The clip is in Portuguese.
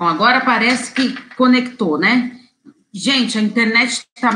Bom, agora parece que conectou, né? Gente, a internet está